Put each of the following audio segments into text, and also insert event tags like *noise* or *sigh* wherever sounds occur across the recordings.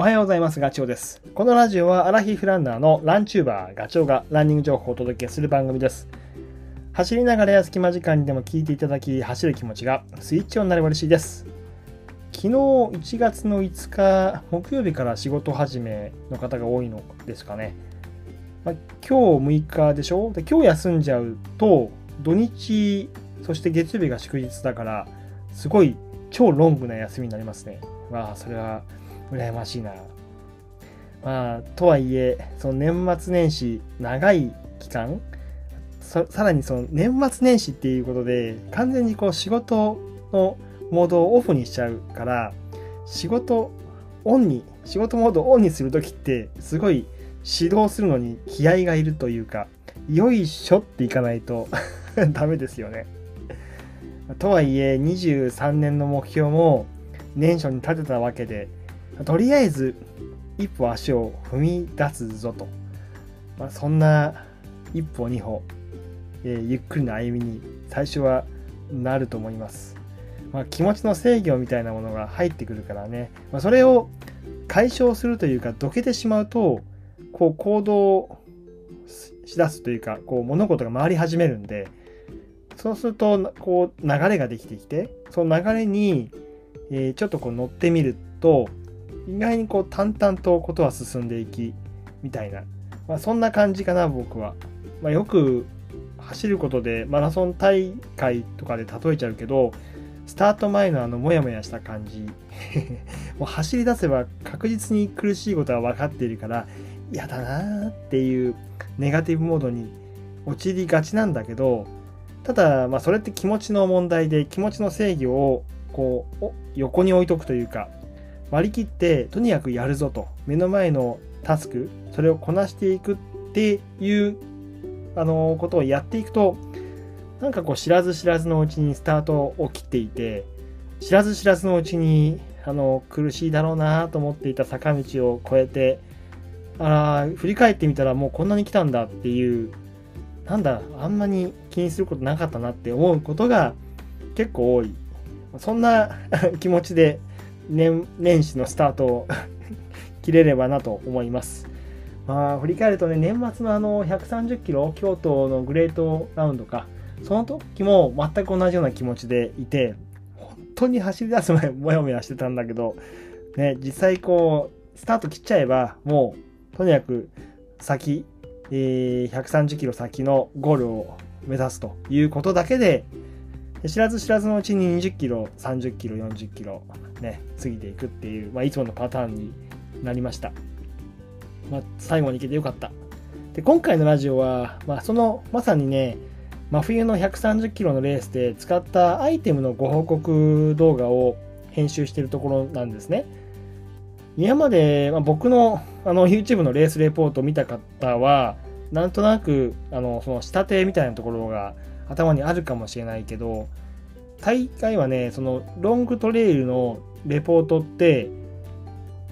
おはようございます。ガチョウです。このラジオはアラヒフランナーのランチューバーガチョウがランニング情報をお届けする番組です。走りながらや隙間時間にでも聞いていただき、走る気持ちがスイッチオンになれば嬉しいです。昨日1月の5日木曜日から仕事始めの方が多いのですかね。まあ、今日6日でしょ？で今日休んじゃうと土日そして月曜日が祝日だからすごい超ロングな休みになりますね。わあそれは羨ましいな。まあ、とはいえ、その年末年始、長い期間、さらにその年末年始っていうことで、完全にこう仕事のモードをオフにしちゃうから、仕事オンに、仕事モードをオンにするときって、すごい指導するのに気合がいるというか、よいしょっていかないと *laughs* ダメですよね。とはいえ、23年の目標も年初に立てたわけで、とりあえず一歩足を踏み出すぞと、まあ、そんな一歩二歩、えー、ゆっくりの歩みに最初はなると思います。まあ、気持ちの制御みたいなものが入ってくるからね、まあ、それを解消するというかどけてしまうとこう行動しだすというかこう物事が回り始めるんでそうするとこう流れができてきてその流れに、えー、ちょっとこう乗ってみると意外にこう淡々とことは進んでいきみたいな、まあ、そんな感じかな僕は、まあ、よく走ることでマラソン大会とかで例えちゃうけどスタート前のあのモヤモヤした感じ。*laughs* もう走り出せば確実に苦しいことは分かっているから嫌だなっていうネガティブモードに陥りがちなんだけどただまあそれって気持ちの問題で気持ちの制御をこう横に置いとくというか割り切ってとにかくやるぞと。目の前のタスクそれをこなしていくっていうあのことをやっていくとなんかこう知らず知らずのうちにスタートを切っていて知らず知らずのうちにあの苦しいだろうなと思っていた坂道を越えてあら振り返ってみたらもうこんなに来たんだっていうなんだあんまり気にすることなかったなって思うことが結構多い。そんな *laughs* 気持ちで年年始のスタートを切れればなと思います。まあ、振り返るとね、年末のあの130キロ、京都のグレートラウンドか、その時も全く同じような気持ちでいて、本当に走り出す前、もやもやしてたんだけど、ね、実際こう、スタート切っちゃえば、もう、とにかく先、えー、130キロ先のゴールを目指すということだけで、知らず知らずのうちに20キロ、30キロ、40キロ、ね、過ぎていくっていう、まあ、いつものパターンになりました。まあ、最後に行けてよかった。で、今回のラジオは、まあ、その、まさにね、真冬の130キロのレースで使ったアイテムのご報告動画を編集しているところなんですね。今まで、まあ、僕のあの YouTube のレースレポートを見た方は、なんとなく、あの、その仕立てみたいなところが頭にあるかもしれないけど大会はねそのロングトレイルのレポートって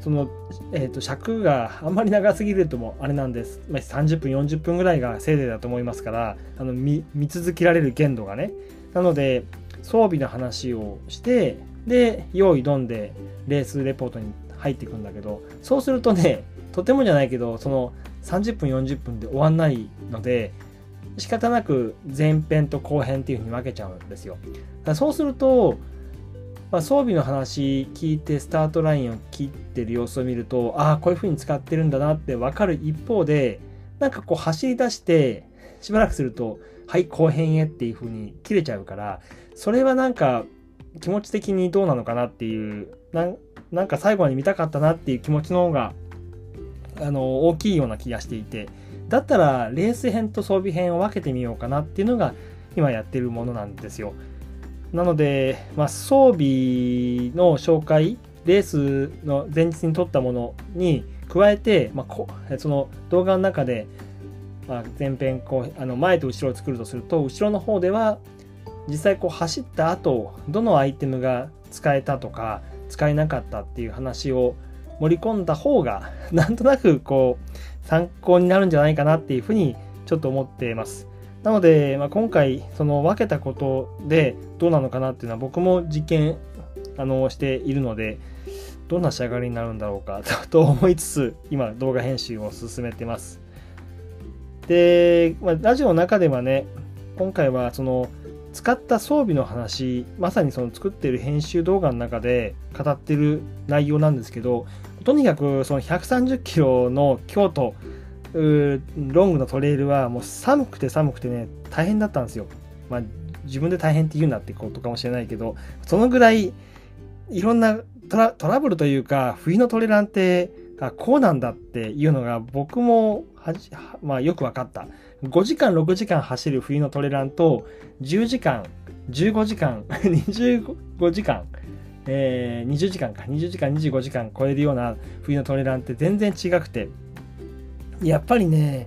その、えーと、尺があんまり長すぎるともあれなんです、ま、30分40分ぐらいがせいぜいだと思いますからあの見続けられる限度がね。なので装備の話をしてで用意どんでレースレポートに入っていくんだけどそうするとねとてもじゃないけどその30分40分で終わんないので仕方なく前編と後編っていうふうに分けちゃうんですよ。そうすると、まあ、装備の話聞いてスタートラインを切ってる様子を見るとああこういうふうに使ってるんだなって分かる一方でなんかこう走り出してしばらくするとはい後編へっていうふうに切れちゃうからそれはなんか気持ち的にどうなのかなっていうなんか最後まで見たかったなっていう気持ちの方があの大きいような気がしていてだったらレース編と装備編を分けてみようかなっていうのが今やってるものなんですよ。なので、まあ、装備の紹介、レースの前日に撮ったものに加えて、まあ、その動画の中で、まあ、前編こうあの前と後ろを作るとすると後ろの方では実際こう走った後どのアイテムが使えたとか使えなかったっていう話を盛り込んだ方がなんとなくこう参考になるんじゃないかなっていうふうにちょっと思っています。なので、まあ、今回その分けたことでどうなのかなっていうのは僕も実験あのしているのでどんな仕上がりになるんだろうか *laughs* と思いつつ今動画編集を進めてますで、まあ、ラジオの中ではね今回はその使った装備の話まさにその作ってる編集動画の中で語ってる内容なんですけどとにかくその130キロの京都ロングのトレイルはもう寒くて寒くてね大変だったんですよ。まあ自分で大変って言うなってことかもしれないけどそのぐらいいろんなトラトラブルというか冬のトレランってあこうなんだっていうのが僕もはじ、まあ、よく分かった。5時間6時間走る冬のトレランと10時間15時間 *laughs* 25時間えー、20時間か20時間25時間超えるような冬のトレランって全然違くて。やっぱりね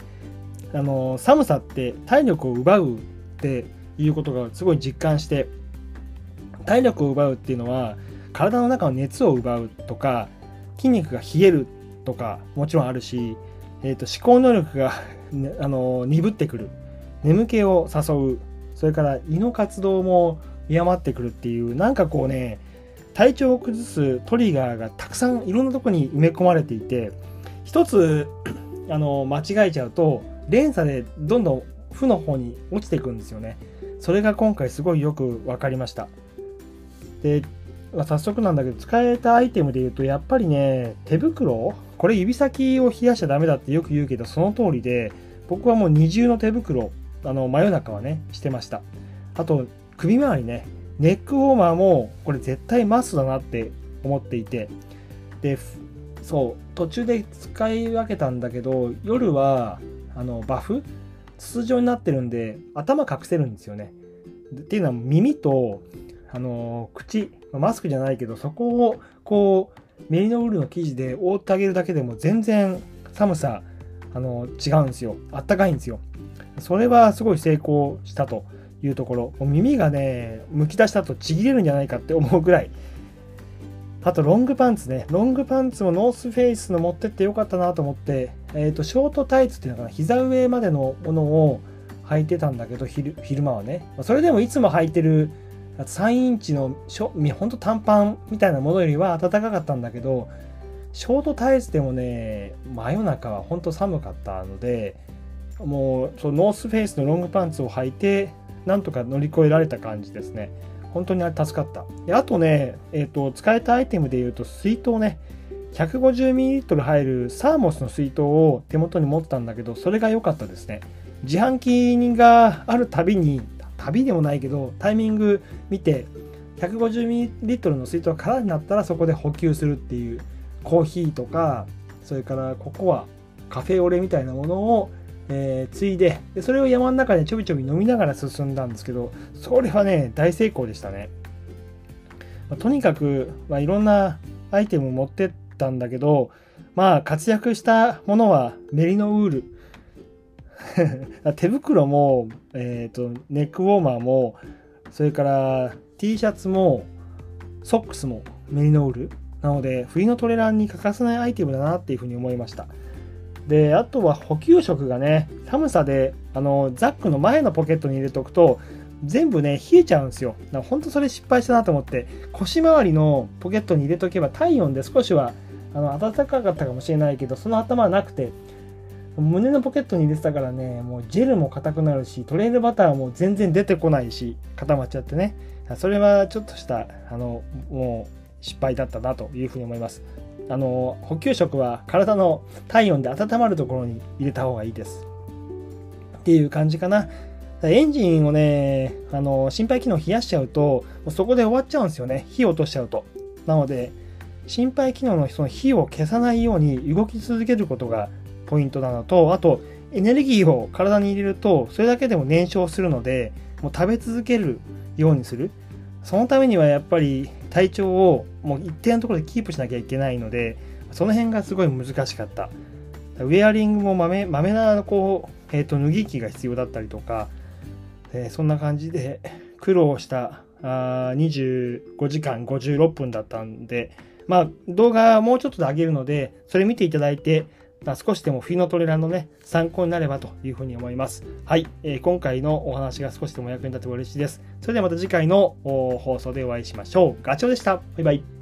あの寒さって体力を奪うっていうことがすごい実感して体力を奪うっていうのは体の中の熱を奪うとか筋肉が冷えるとかもちろんあるし、えーと、思考能力が *laughs* あの鈍ってくる。眠気を誘う。それから胃の活動も弱まってくるっていうなんかこうね体調を崩すトリガーがたくさんいろんなとこに埋め込まれていて一つ *clears throat* あの間違えちゃうと連鎖でどんどん負の方に落ちていくんですよね。それが今回すごいよく分かりました。でま早速なんだけど使えたアイテムで言うとやっぱりね手袋？これ指先を冷やしちゃダメだってよく言うけどその通りで僕はもう二重の手袋あの真夜中はねしてました。あと首周りねネックウォーマーもこれ絶対マストだなって思っていて。でそう途中で使い分けたんだけど夜はあのバフ？筒状になってるんで頭隠せるんですよね。っていうのは耳とあの口マスクじゃないけどそこをこうメリノウールの生地で覆ってあげるだけでも全然寒さあの違うんですよ。あったかいんですよ。それはすごい成功したと。いうところ。耳がねむき出したとちぎれるんじゃないかって思うぐらい。あとロングパンツね。ロングパンツもノースフェイスの持ってってよかったなと思って、えーと、ショートタイツっていうのかな。膝上までのものを履いてたんだけど昼昼間はね。それでもいつも履いてる3インチのしょほんと短パンみたいなものよりは暖かかったんだけどショートタイツでもね真夜中は本当寒かったのでもうそのノースフェイスのロングパンツを履いてなんとか乗り越えられた感じですね。本当にあれ助かった。であとね、え、ー、と、使えたアイテムで言うと、水筒ね、150ml 入るサーモスの水筒を手元に持ったんだけど、それが良かったですね。自販機があるたびに、旅でもないけど、タイミング見て、150ml の水筒が空になったらそこで補給するっていう、コーヒーとか、それからココア、カフェオレみたいなものをえー、ついででそれを山の中でちょびちょび飲みながら進んだんですけどそれはね大成功でしたね、まあ、とにかく、まあ、いろんなアイテムを持ってったんだけどまあ活躍したものはメリノウール。*laughs* 手袋も、えーと、ネックウォーマーもそれから T シャツもソックスもメリノウール。なので冬のトレランに欠かせないアイテムだなっていうふうに思いました。であとは補給食がね寒さであのザックの前のポケットに入れておくと全部ね冷えちゃうんですよ。だから本当それ失敗したなと思って腰回りのポケットに入れとけば体温で少しはあの暖かかったかもしれないけどその頭はなくて胸のポケットに入れてたからねもうジェルも硬くなるしトレイルバターも全然出てこないし固まっちゃってね。それはちょっとしたあのもう失敗だったなというふうに思います。あの補給食は体の体温で温まるところに入れた方がいいです。っていう感じかな。エンジンをねあの心肺機能冷やしちゃうとそこで終わっちゃうんですよね。火を落としちゃうと。なので心肺機能のその火を消さないように動き続けることがポイントなのとあとエネルギーを体に入れるとそれだけでも燃焼するのでもう食べ続けるようにする。そのためにはやっぱり体調をもう一定のところでキープしなきゃいけないのでその辺がすごい難しかった。ウェアリングもまめまめなこう、えーと、脱ぎ着が必要だったりとか、えー、そんな感じで苦労したあ25時間56分だったんでまあ動画もうちょっとで上げるのでそれ見ていただいてま少しでも冬のトレランのね、参考になればというふうに思います。はい、えー、今回のお話が少しでも役に立てば嬉しいです。それではまた次回の放送でお会いしましょう。ガチョウでした。バイバイ。